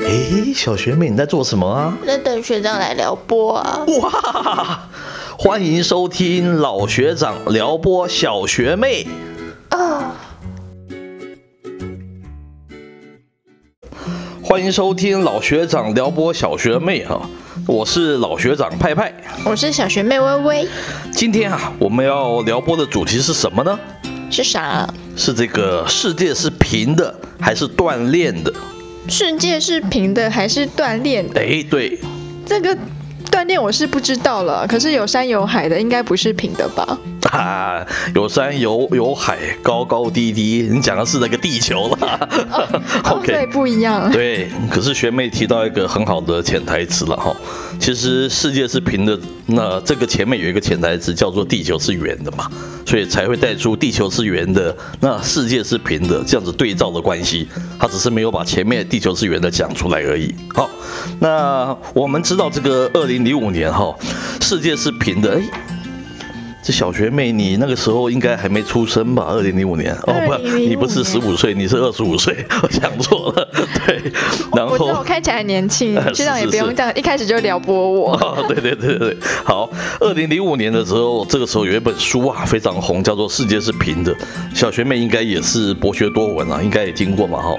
诶，小学妹你在做什么啊？在等学长来撩拨啊！哇，欢迎收听老学长撩拨小学妹。啊，欢迎收听老学长撩拨小学妹哈，我是老学长派派。我是小学妹微微，今天啊，我们要撩拨的主题是什么呢？是啥？是这个世界是平的还是锻炼的？世界是平的还是锻炼的？哎，对，这个锻炼我是不知道了，可是有山有海的，应该不是平的吧？啊，有山有有海，高高低低，你讲的是那个地球啦。哦，对，不一样。对，可是学妹提到一个很好的潜台词了哈，其实世界是平的，那这个前面有一个潜台词叫做地球是圆的嘛，所以才会带出地球是圆的，那世界是平的这样子对照的关系，他只是没有把前面地球是圆的讲出来而已。好，那我们知道这个二零零五年哈，世界是平的，哎。这小学妹，你那个时候应该还没出生吧？二零零五年哦，不，你不是十五岁，你是二十五岁，我想错了。对，然后我看起来年轻，学长也不用这样，一开始就撩拨我。对对对对，好。二零零五年的时候，这个时候有一本书啊，非常红，叫做《世界是平的》。小学妹应该也是博学多闻啊，应该也听过嘛，哈。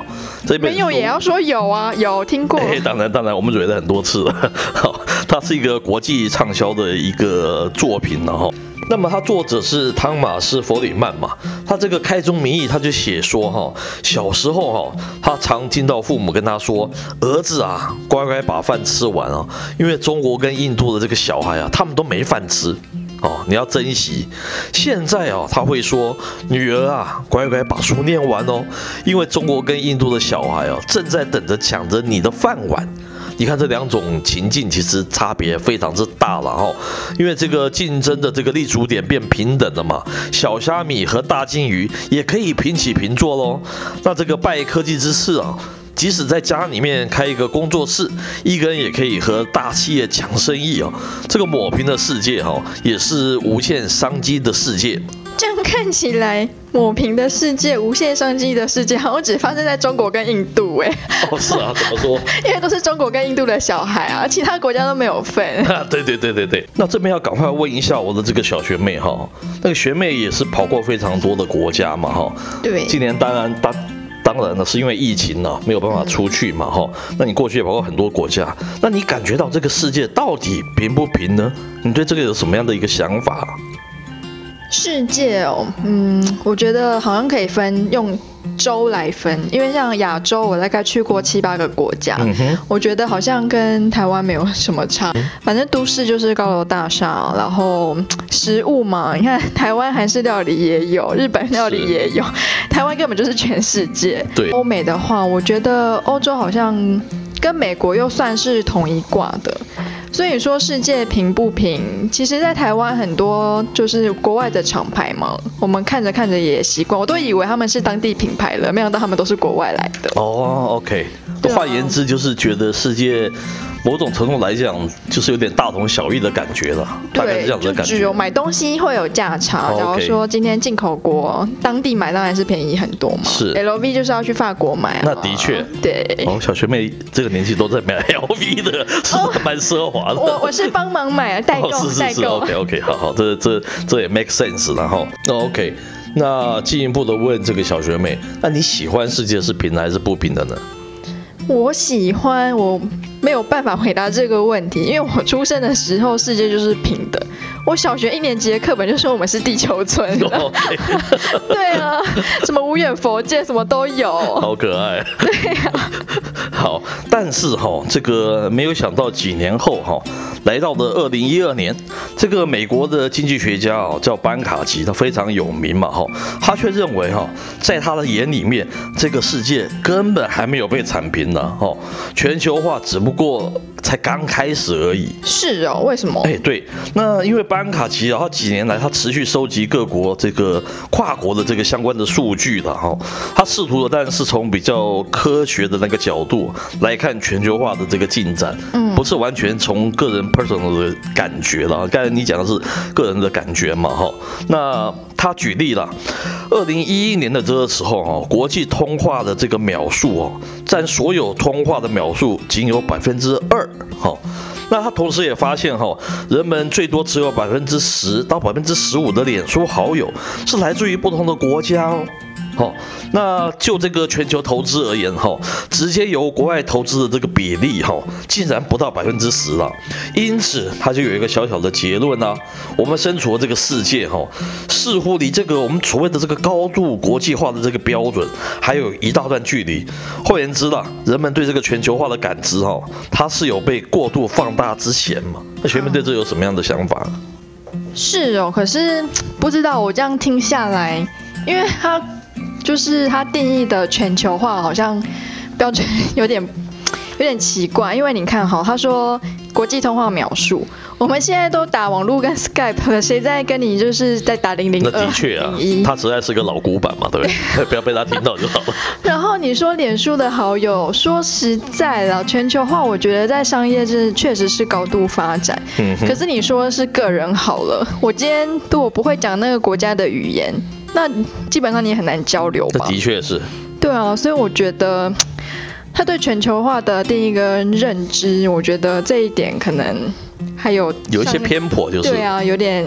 这本没有也要说有啊，有听过。当然当然，我们蕊了很多次了。好，它是一个国际畅销的一个作品，然后。那么，他作者是汤马斯·弗里曼嘛？他这个开宗明义，他就写说哈，小时候哈，他常听到父母跟他说：“儿子啊，乖乖把饭吃完啊，因为中国跟印度的这个小孩啊，他们都没饭吃哦，你要珍惜。”现在啊，他会说：“女儿啊，乖乖把书念完哦，因为中国跟印度的小孩啊，正在等着抢着你的饭碗。”你看这两种情境，其实差别非常之大了哈，因为这个竞争的这个立足点变平等了嘛，小虾米和大金鱼也可以平起平坐喽。那这个拜科技之赐啊，即使在家里面开一个工作室，一个人也可以和大企业抢生意哦。这个抹平的世界哈，也是无限商机的世界。这样看起来，抹平的世界、无限商机的世界，好像只发生在中国跟印度哎。哦，是啊，怎么说？因为都是中国跟印度的小孩啊，其他国家都没有份。对对对对对。那这边要赶快问一下我的这个小学妹哈，那个学妹也是跑过非常多的国家嘛哈。对。今年当然当当然了，是因为疫情呢，没有办法出去嘛哈。那你过去也跑过很多国家，那你感觉到这个世界到底平不平呢？你对这个有什么样的一个想法？世界哦，嗯，我觉得好像可以分用州来分，因为像亚洲，我大概去过七八个国家，我觉得好像跟台湾没有什么差。反正都市就是高楼大厦，然后食物嘛，你看台湾韩式料理也有，日本料理也有，台湾根本就是全世界。对，欧美的话，我觉得欧洲好像跟美国又算是同一挂的。所以说世界平不平，其实，在台湾很多就是国外的厂牌嘛，我们看着看着也习惯，我都以为他们是当地品牌了，没想到他们都是国外来的。哦，OK，换言之就是觉得世界。某种程度来讲，就是有点大同小异的感觉了，大概是这样的感觉。只有买东西会有价差。假如说今天进口国，当地买当然是便宜很多嘛。是，LV 就是要去法国买。那的确，对。哦，小学妹这个年纪都在买 LV 的，是蛮奢华的。我我是帮忙买代购，代购。OK OK，好好，这这这也 make sense。然后，那 OK，那进一步的问这个小学妹，那你喜欢世界是平的还是不平的呢？我喜欢我。没有办法回答这个问题，因为我出生的时候世界就是平的。我小学一年级的课本就说我们是地球村的。对啊，什么无远佛界什么都有，好可爱。对呀。好，但是哈，这个没有想到几年后哈，来到的二零一二年，这个美国的经济学家哦叫班卡吉，他非常有名嘛哈，他却认为哈，在他的眼里面，这个世界根本还没有被铲平呢哈，全球化只不过才刚开始而已。是哦，为什么？哎，对，那因为班卡奇，然后几年来他持续收集各国这个跨国的这个相关的数据的哈，他试图的当然是从比较科学的那个角度来看全球化的这个进展，嗯，不是完全从个人 personal 的感觉了。刚才你讲的是个人的感觉嘛，哈，那他举例了，二零一一年的这个时候哈，国际通话的这个秒数哦。占所有通话的秒数仅有百分之二。哈，那他同时也发现哈，人们最多只有百分之十到百分之十五的脸书好友是来自于不同的国家哦。好，那就这个全球投资而言，哈，直接由国外投资的这个比例，哈，竟然不到百分之十了。因此，他就有一个小小的结论呢：我们身处的这个世界，哈，似乎离这个我们所谓的这个高度国际化的这个标准，还有一大段距离。换言之啦，人们对这个全球化的感知，哈，它是有被过度放大之前嘛？那学妹对这有什么样的想法？是哦，可是不知道我这样听下来，因为他。就是它定义的全球化好像标准 有点有点奇怪，因为你看哈，他说国际通话描述，我们现在都打网络跟 Skype，谁在跟你就是在打零零二？那的确啊，它实在是个老古板嘛，对不对？不要被他听到就好了。然后你说脸书的好友，说实在的，全球化我觉得在商业是确实是高度发展。嗯。可是你说是个人好了，我今天对我不会讲那个国家的语言。那基本上你也很难交流吧？的确是。对啊，所以我觉得 他对全球化的定义跟认知，我觉得这一点可能还有有一些偏颇，就是对啊，有点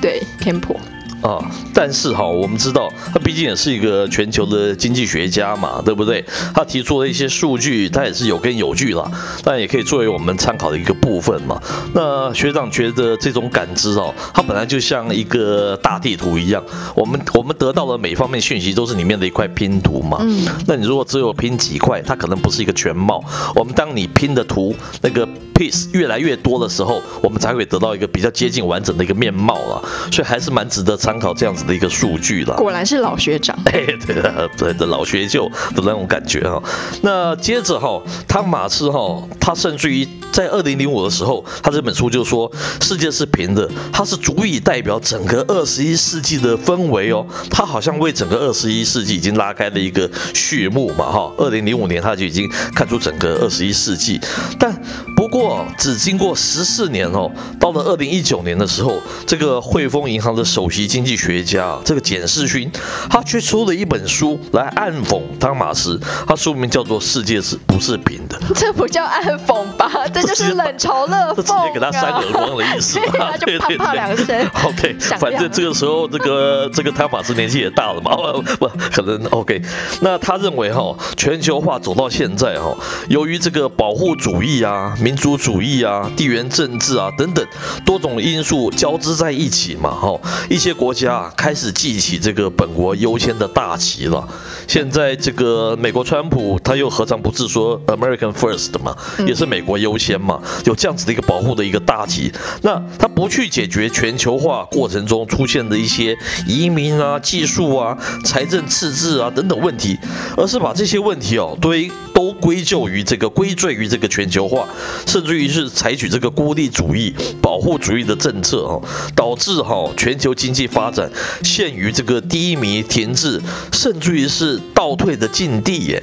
对偏颇。啊，但是哈，我们知道他毕竟也是一个全球的经济学家嘛，对不对？他提出的一些数据，他也是有根有据啦，但也可以作为我们参考的一个部分嘛。那学长觉得这种感知哦，它本来就像一个大地图一样，我们我们得到的每方面讯息都是里面的一块拼图嘛。嗯。那你如果只有拼几块，它可能不是一个全貌。我们当你拼的图那个 piece 越来越多的时候，我们才会得到一个比较接近完整的一个面貌了。所以还是蛮值得参。参考这样子的一个数据了，果然是老学长，哎，对的，对的，老学究的那种感觉哈。那接着哈，汤马斯哈，他甚至于在二零零五的时候，他这本书就说世界是平的，它是足以代表整个二十一世纪的氛围哦。他好像为整个二十一世纪已经拉开了一个序幕嘛哈。二零零五年他就已经看出整个二十一世纪，但不过只经过十四年哦，到了二零一九年的时候，这个汇丰银行的首席经经济学家这个简世勋，他却出了一本书来暗讽汤马斯，他书名叫做《世界是不是平的》。这不叫暗讽吧？这就是冷嘲热讽，直接给他扇耳光的意思。对对对，两声。OK，反正这个时候，这个这个汤马斯年纪也大了嘛，不可能。OK，那他认为哈，全球化走到现在哈，由于这个保护主义啊、民族主义啊、地缘政治啊等等多种因素交织在一起嘛，哈，一些国。国家开始记起这个本国优先的大旗了。现在这个美国川普他又何尝不是说 American First 嘛，也是美国优先嘛，有这样子的一个保护的一个大旗。那他不去解决全球化过程中出现的一些移民啊、技术啊、财政赤字啊等等问题，而是把这些问题哦堆都归咎于这个归罪于这个全球化，甚至于是采取这个孤立主义、保护主义的政策哦，导致哈全球经济发发展陷于这个低迷停滞，甚至于是倒退的境地耶。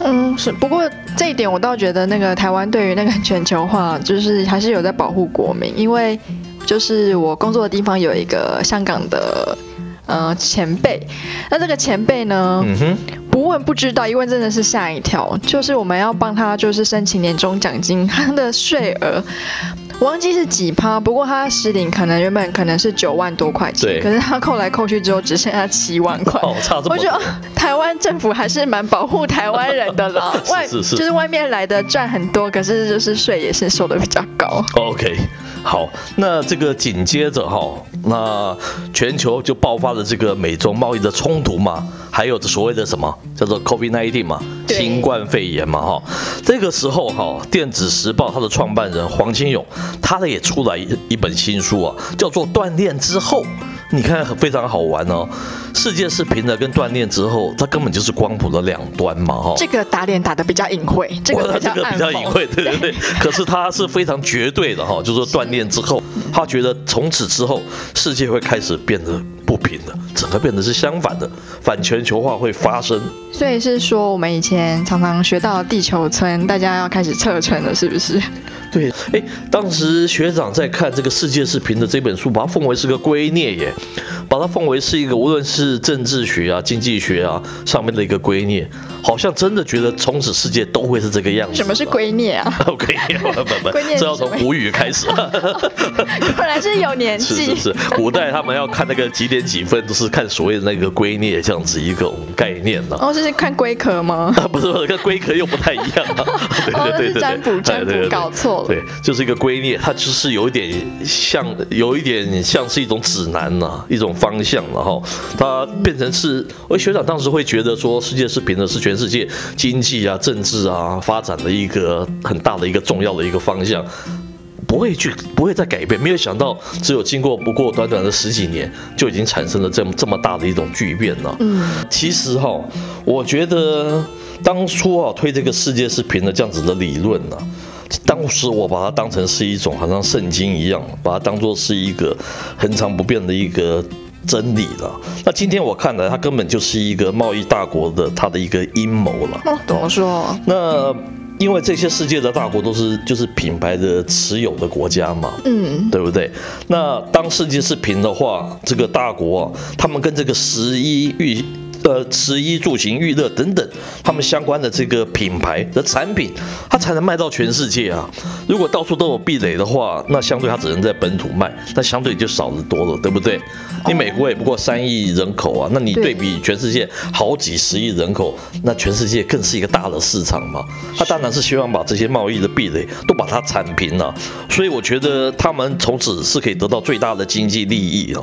嗯，是。不过这一点我倒觉得，那个台湾对于那个全球化，就是还是有在保护国民。因为就是我工作的地方有一个香港的呃前辈，那这个前辈呢，不问不知道，一问真的是吓一跳。就是我们要帮他就是申请年终奖金，他的税额。我忘记是几趴，不过他实领可能原本可能是九万多块钱，可是他扣来扣去之后只剩下七万块。哦，差这么多。我觉得台湾政府还是蛮保护台湾人的啦，外就是外面来的赚很多，可是就是税也是收的比较高。OK，好，那这个紧接着哈，那全球就爆发了这个美中贸易的冲突嘛，还有所谓的什么叫做 COVID-19 嘛，新冠肺炎嘛哈，这个时候哈，电子时报它的创办人黄清勇。他的也出来一一本新书啊，叫做《锻炼之后》，你看非常好玩哦。世界是平的，跟锻炼之后，它根本就是光谱的两端嘛，哈。这个打脸打的比较隐晦，这个比较隐晦，对对对。可是他是非常绝对的哈，就是说锻炼之后，他觉得从此之后世界会开始变得不平的，整个变得是相反的，反全球化会发生。所以是说，我们以前常常学到地球村，大家要开始撤村了，是不是？对，哎，当时学长在看这个世界视频的这本书，把它奉为是个圭臬耶，把它奉为是一个无论是政治学啊、经济学啊上面的一个圭臬。好像真的觉得从此世界都会是这个样子。什么是圭臬啊？圭臬，不不不，这要从古语开始。本来是有年纪。是是是，古代他们要看那个几点几分，都是看所谓的那个龟裂这样子一个概念呢。哦，这是看龟壳吗？啊，不是不是，跟龟壳又不太一样。啊，对对对占卜占卜搞错了。对，就是一个龟裂，它就是有一点像，有一点像是一种指南呐，一种方向，然后它变成是，我学长当时会觉得说，世界是平的，是全世界经济啊、政治啊发展的一个很大的一个重要的一个方向。不会去，不会再改变。没有想到，只有经过不过短短的十几年，就已经产生了这么这么大的一种巨变了。嗯，其实哈，我觉得当初啊推这个世界是平的这样子的理论呢，当时我把它当成是一种好像圣经一样，把它当做是一个恒常不变的一个真理了。那今天我看来，它根本就是一个贸易大国的它的一个阴谋了。哦，怎么说？那。因为这些世界的大国都是就是品牌的持有的国家嘛，嗯，对不对？那当世界是平的话，这个大国啊，他们跟这个十一域。呃，食衣住行娱乐等等，他们相关的这个品牌的产品，它才能卖到全世界啊。如果到处都有壁垒的话，那相对它只能在本土卖，那相对就少得多了，对不对？你美国也不过三亿人口啊，那你对比全世界好几十亿人口，那全世界更是一个大的市场嘛。他当然是希望把这些贸易的壁垒都把它铲平了，所以我觉得他们从此是可以得到最大的经济利益啊。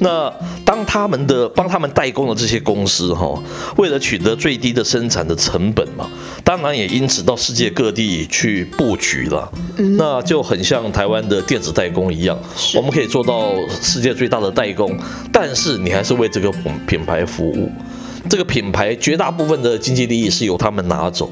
那当他们的帮他们代工的这些公司哈，为了取得最低的生产的成本嘛，当然也因此到世界各地去布局了。那就很像台湾的电子代工一样，我们可以做到世界最大的代工，但是你还是为这个品牌服务，这个品牌绝大部分的经济利益是由他们拿走。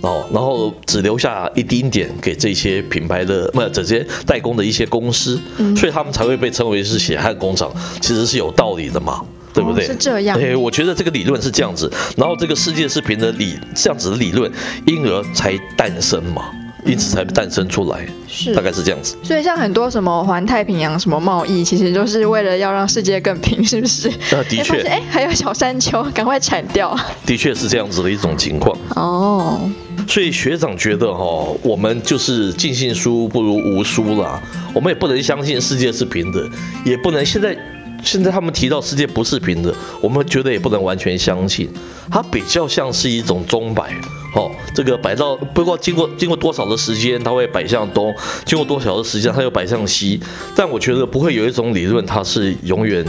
哦，然后只留下一丁点给这些品牌的，不，这些代工的一些公司，所以他们才会被称为是血汗工厂，其实是有道理的嘛，对不对？是这样。对，我觉得这个理论是这样子，然后这个世界视频的理这样子的理论，因而才诞生嘛。因此才诞生出来，是大概是这样子。所以像很多什么环太平洋什么贸易，其实就是为了要让世界更平，是不是？啊，的确。哎，还有小山丘，赶快铲掉。的确是这样子的一种情况。哦。所以学长觉得哈，我们就是尽信书不如无书啦。我们也不能相信世界是平的，也不能现在。现在他们提到世界不是平的，我们觉得也不能完全相信，它比较像是一种钟摆，哦，这个摆到不过经过经过多少的时间，它会摆向东；经过多少的时间，它又摆向西。但我觉得不会有一种理论，它是永远。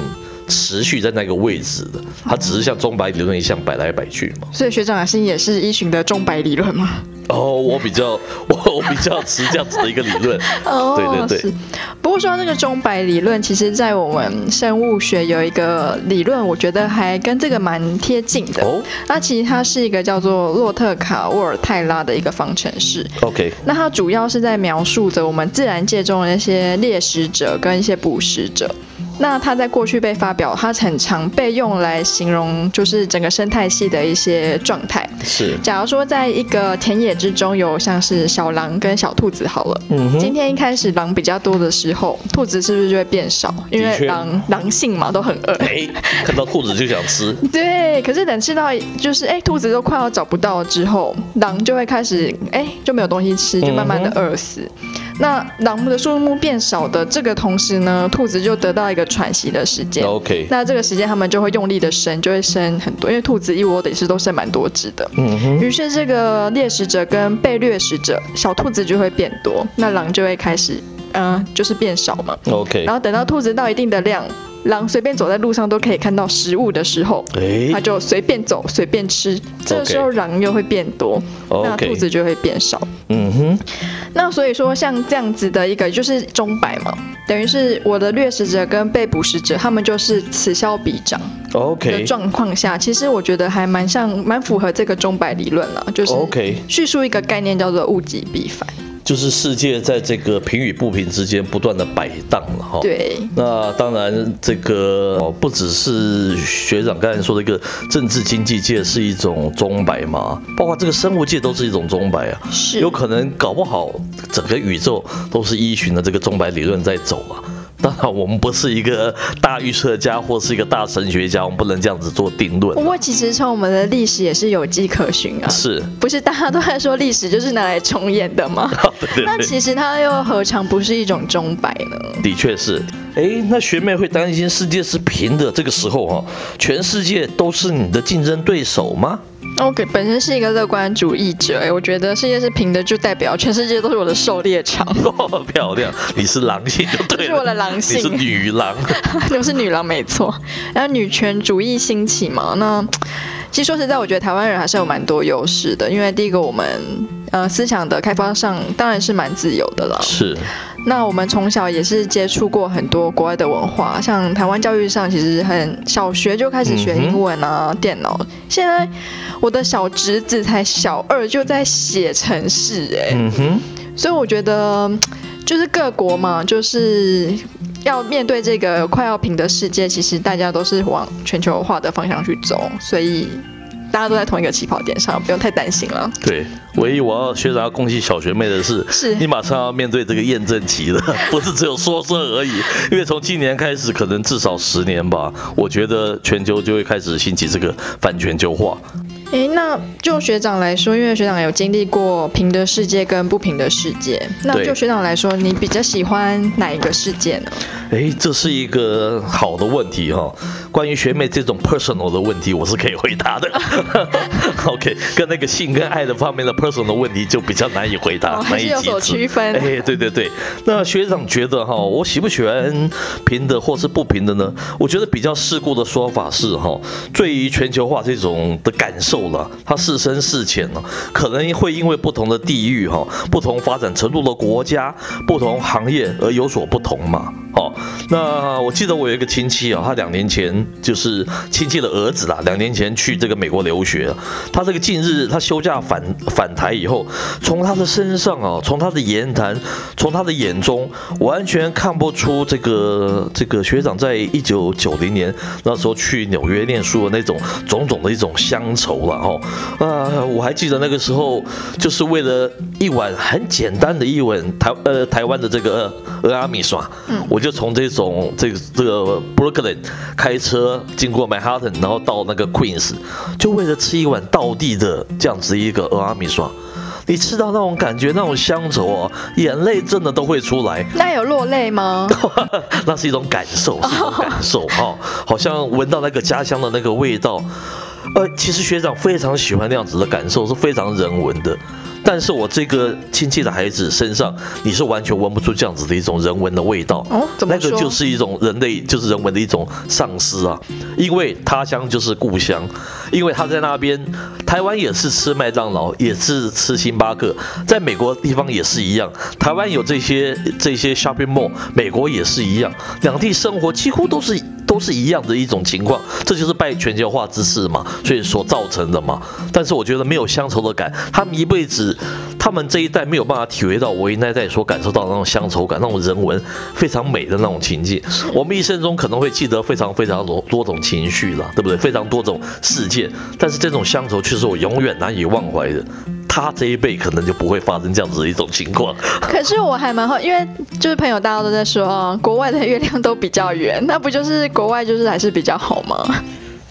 持续在那个位置的，它只是像钟摆理论一样摆来摆去嘛。所以学长阿信也是依循的钟摆理论吗？哦，我比较我我比较持这样子的一个理论。哦，对对对。不过说到这个钟摆理论，其实在我们生物学有一个理论，我觉得还跟这个蛮贴近的。哦。那其实它是一个叫做洛特卡沃尔泰拉的一个方程式。OK。那它主要是在描述着我们自然界中的那些猎食者跟一些捕食者。那它在过去被发表，它很常被用来形容就是整个生态系的一些状态。是，假如说在一个田野之中有像是小狼跟小兔子好了，嗯，今天一开始狼比较多的时候，兔子是不是就会变少？因为狼狼性嘛，都很饿，哎，看到兔子就想吃。对，可是等吃到就是哎兔子都快要找不到之后，狼就会开始哎就没有东西吃，就慢慢的饿死。那狼的数目变少的这个同时呢，兔子就得到一个喘息的时间。OK。那这个时间他们就会用力的生，就会生很多，因为兔子一窝的也是都生蛮多只的。嗯哼。于是这个猎食者跟被掠食者，小兔子就会变多，那狼就会开始，嗯，就是变少嘛。OK。然后等到兔子到一定的量。狼随便走在路上都可以看到食物的时候，它就随便走随便吃。这个时候狼又会变多，那兔子就会变少。嗯哼。那所以说像这样子的一个就是钟摆嘛，等于是我的掠食者跟被捕食者，他们就是此消彼长。OK。的状况下，其实我觉得还蛮像蛮符合这个钟摆理论了，就是 OK 叙述一个概念叫做物极必反。就是世界在这个平与不平之间不断的摆荡了哈。对。那当然，这个不只是学长刚才说的一个政治经济界是一种钟摆嘛，包括这个生物界都是一种钟摆啊。是。有可能搞不好整个宇宙都是依循的这个钟摆理论在走啊。当然，我们不是一个大预测家或是一个大神学家，我们不能这样子做定论。不过，其实从我们的历史也是有迹可循啊。是，不是大家都在说历史就是拿来重演的吗？那其实它又何尝不是一种钟摆呢？的确是。哎，那学妹会担心世界是平的，这个时候哈，全世界都是你的竞争对手吗？我本身是一个乐观主义者，哎，我觉得世界是平的，就代表全世界都是我的狩猎场。漂亮，你是狼性就对了。是我的狼性，你是女狼。我是女狼，没错。然后女权主义兴起嘛，那其实说实在，我觉得台湾人还是有蛮多优势的，因为第一个我们呃思想的开发上当然是蛮自由的了。是。那我们从小也是接触过很多国外的文化，像台湾教育上其实很小学就开始学英文啊，电脑。现在我的小侄子才小二就在写程式，哎，嗯哼。所以我觉得就是各国嘛，就是要面对这个快要平的世界，其实大家都是往全球化的方向去走，所以。大家都在同一个起跑点上，不用太担心了。对，唯一我要学长要恭喜小学妹的是，是你马上要面对这个验证期了，不是只有说说而已。因为从今年开始，可能至少十年吧，我觉得全球就会开始兴起这个反全球化。哎，那就学长来说，因为学长有经历过平的世界跟不平的世界，那就学长来说，你比较喜欢哪一个世界呢？哎，这是一个好的问题哈。关于学妹这种 personal 的问题，我是可以回答的。OK，跟那个性跟爱的方面的 personal 问题就比较难以回答，难以有所区分。哎，对对对。那学长觉得哈，我喜不喜欢平的或是不平的呢？我觉得比较世故的说法是哈，对于全球化这种的感受了，它是深是浅呢，可能会因为不同的地域哈，不同发展程度的国家，不同行业而有所不同嘛。好，那我记得我有一个亲戚啊，他两年前就是亲戚的儿子啦，两年前去这个美国留学，他这个近日他休假返返台以后，从他的身上啊，从他的言谈，从他的眼中，完全看不出这个这个学长在一九九零年那时候去纽约念书的那种种种的一种乡愁了哈。啊，我还记得那个时候，就是为了一碗很简单的一碗台呃台湾的这个俄阿米刷，嗯，我。就从这种这个这个 Brooklyn 开车经过 Manhattan，然后到那个 Queens，就为了吃一碗道地的这样子一个俄阿米刷。你吃到那种感觉，那种乡愁哦，眼泪真的都会出来。那有落泪吗？那是一种感受，是一种感受哈，好像闻到那个家乡的那个味道。呃，其实学长非常喜欢那样子的感受，是非常人文的。但是我这个亲戚的孩子身上，你是完全闻不出这样子的一种人文的味道。哦，怎么那个就是一种人类，就是人文的一种丧失啊。因为他乡就是故乡，因为他在那边，台湾也是吃麦当劳，也是吃星巴克，在美国地方也是一样。台湾有这些这些 shopping mall，美国也是一样，两地生活几乎都是。都是一样的一种情况，这就是拜全球化之势嘛，所以所造成的嘛。但是我觉得没有乡愁的感，他们一辈子，他们这一代没有办法体会到我那代所感受到的那种乡愁感，那种人文非常美的那种情境。我们一生中可能会记得非常非常多多种情绪了，对不对？非常多种事件，但是这种乡愁却是我永远难以忘怀的。他这一辈可能就不会发生这样子的一种情况。可是我还蛮好，因为就是朋友大家都在说，国外的月亮都比较圆，那不就是国外就是还是比较好吗？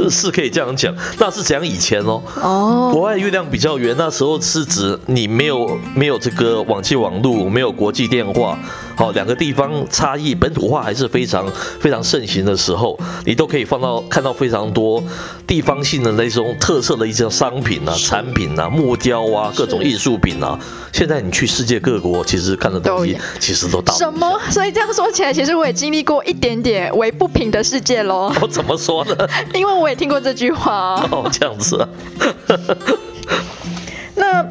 是可以这样讲，那是讲以前哦。哦，国外月亮比较圆，那时候是指你没有没有这个网际网络，没有国际电话。好，两个地方差异，本土化还是非常非常盛行的时候，你都可以放到看到非常多地方性的那种特色的一些商品啊、产品啊、木雕啊、各种艺术品啊。现在你去世界各国，其实看的东西其实都大。什么？所以这样说起来，其实我也经历过一点点为不平的世界喽。我怎么说呢？因为我也听过这句话哦。这样子啊。那。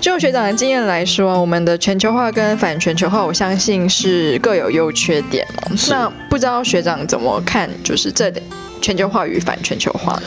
就学长的经验来说，我们的全球化跟反全球化，我相信是各有优缺点那不知道学长怎么看，就是这全球化与反全球化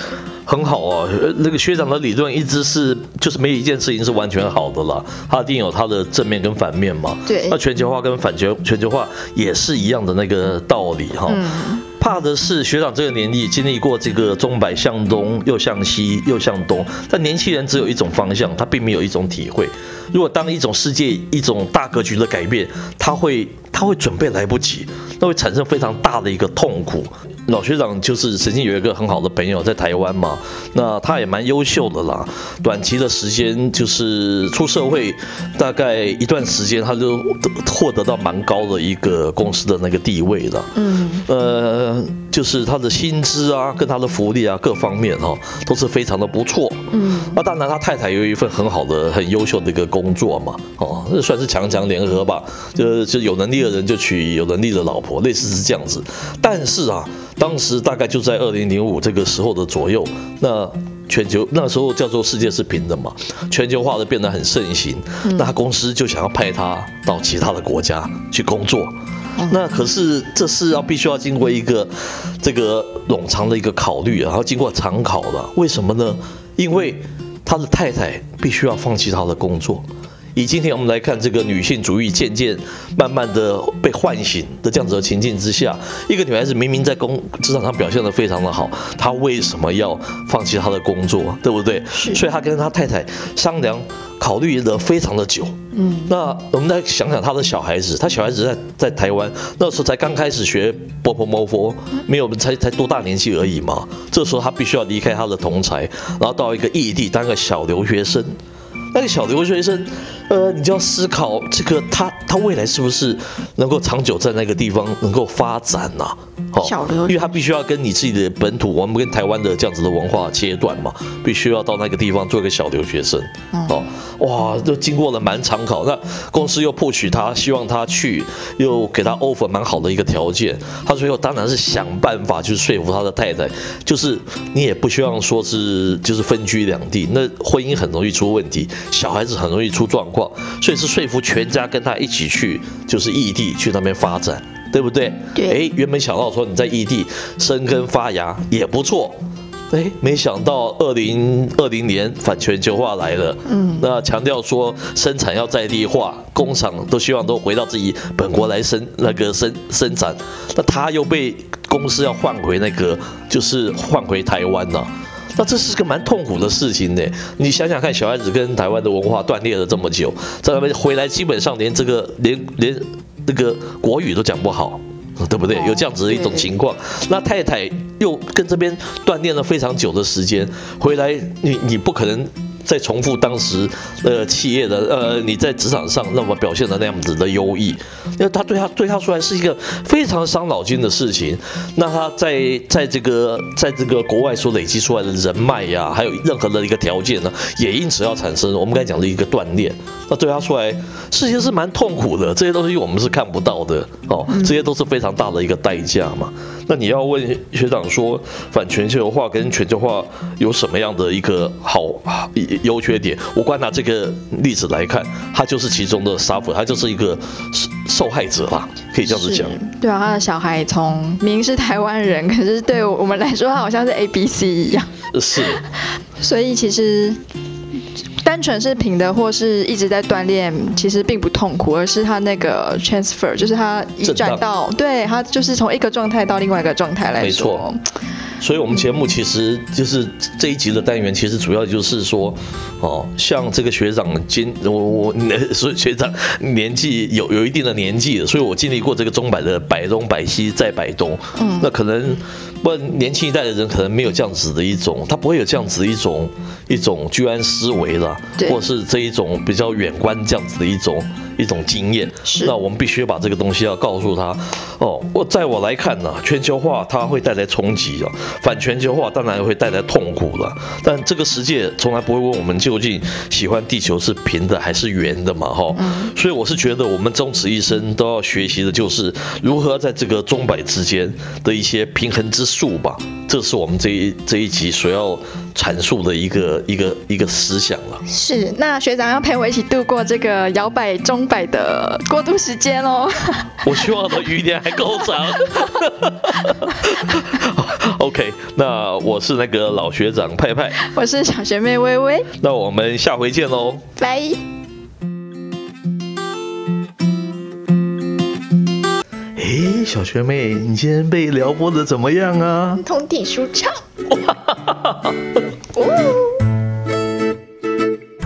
很好哦，那个学长的理论一直是，就是没有一件事情是完全好的啦，他一定有他的正面跟反面嘛。对。那全球化跟反全全球化也是一样的那个道理哈。嗯。怕的是学长这个年纪经历过这个钟摆向东又向西又向东，但年轻人只有一种方向，他并没有一种体会。如果当一种世界一种大格局的改变，他会他会准备来不及，那会产生非常大的一个痛苦。老学长就是曾经有一个很好的朋友在台湾嘛，那他也蛮优秀的啦。短期的时间就是出社会，大概一段时间他就获得到蛮高的一个公司的那个地位了。嗯，呃，就是他的薪资啊，跟他的福利啊，各方面哈都是非常的不错。嗯，那当然他太太有一份很好的、很优秀的一个工作嘛，哦，这算是强强联合吧。就就有能力的人就娶有能力的老婆，类似是这样子。但是啊。当时大概就在二零零五这个时候的左右，那全球那时候叫做世界是平的嘛，全球化的变得很盛行，那公司就想要派他到其他的国家去工作，那可是这是要必须要经过一个这个冗长的一个考虑，然后经过长考的，为什么呢？因为他的太太必须要放弃他的工作。以今天我们来看这个女性主义渐渐慢慢的被唤醒的这样子的情境之下，一个女孩子明明在工职场上表现的非常的好，她为什么要放弃她的工作，对不对？所以她跟她太太商量，考虑的非常的久。嗯，那我们再想想她的小孩子，她小孩子在在台湾那时候才刚开始学波波摩佛，没有才才多大年纪而已嘛。这时候她必须要离开她的同才，然后到一个异地当个小留学生。那个小留学生，呃，你就要思考这个他他未来是不是能够长久在那个地方能够发展呐？好，因为他必须要跟你自己的本土，我们跟台湾的这样子的文化切断嘛，必须要到那个地方做一个小留学生。哦，哇，都经过了蛮长考，那公司又迫许他，希望他去，又给他 offer 蛮好的一个条件。他最后当然是想办法去说服他的太太，就是你也不希望说是就是分居两地，那婚姻很容易出问题。小孩子很容易出状况，所以是说服全家跟他一起去，就是异地去那边发展，对不对？对。哎，原本想到说你在异地生根发芽也不错，哎，没想到二零二零年反全球化来了，嗯，那强调说生产要在地化，工厂都希望都回到自己本国来生那个生生产，那他又被公司要换回那个，就是换回台湾了。那这是个蛮痛苦的事情呢。你想想看，小孩子跟台湾的文化断裂了这么久，在那边回来，基本上连这个连连那个国语都讲不好，对不对？有这样子的一种情况。那太太又跟这边锻炼了非常久的时间，回来你你不可能。再重复当时呃企业的呃你在职场上那么表现的那样子的优异，因为他对他对他出来是一个非常伤脑筋的事情。那他在在这个在这个国外所累积出来的人脉呀，还有任何的一个条件呢，也因此要产生我们刚才讲的一个断裂。那对他出来事情是蛮痛苦的，这些东西我们是看不到的哦，这些都是非常大的一个代价嘛。那你要问学长说反全球化跟全球化有什么样的一个好优缺点？我观察这个例子来看，他就是其中的 suffer，他就是一个受害者啦，可以这样子讲。对啊，他的小孩从明是台湾人，可是对我们来说，他好像是 A B C 一样。是。所以其实。单纯是平的，或是一直在锻炼，其实并不痛苦，而是他那个 transfer，就是他移转到，对他就是从一个状态到另外一个状态来说。所以，我们节目其实就是这一集的单元，其实主要就是说，哦，像这个学长今我我所以学长年纪有有一定的年纪了，所以我经历过这个中百的百东百西再百东，嗯，那可能不然年轻一代的人可能没有这样子的一种，他不会有这样子的一种一种居安思危了，或是这一种比较远观这样子的一种。一种经验，是那我们必须把这个东西要告诉他。哦，我在我来看呢，全球化它会带来冲击啊，反全球化当然会带来痛苦了。但这个世界从来不会问我们究竟喜欢地球是平的还是圆的嘛，哈。所以我是觉得我们终此一生都要学习的就是如何在这个钟摆之间的一些平衡之术吧。这是我们这一这一集所要阐述的一个一个一个思想了。是，那学长要陪我一起度过这个摇摆钟摆的过渡时间喽。我希望的余年还够长。OK，那我是那个老学长派派，我是小学妹微微。那我们下回见喽，拜。哎，小学妹，你今天被撩拨的怎么样啊？通体舒畅。哦。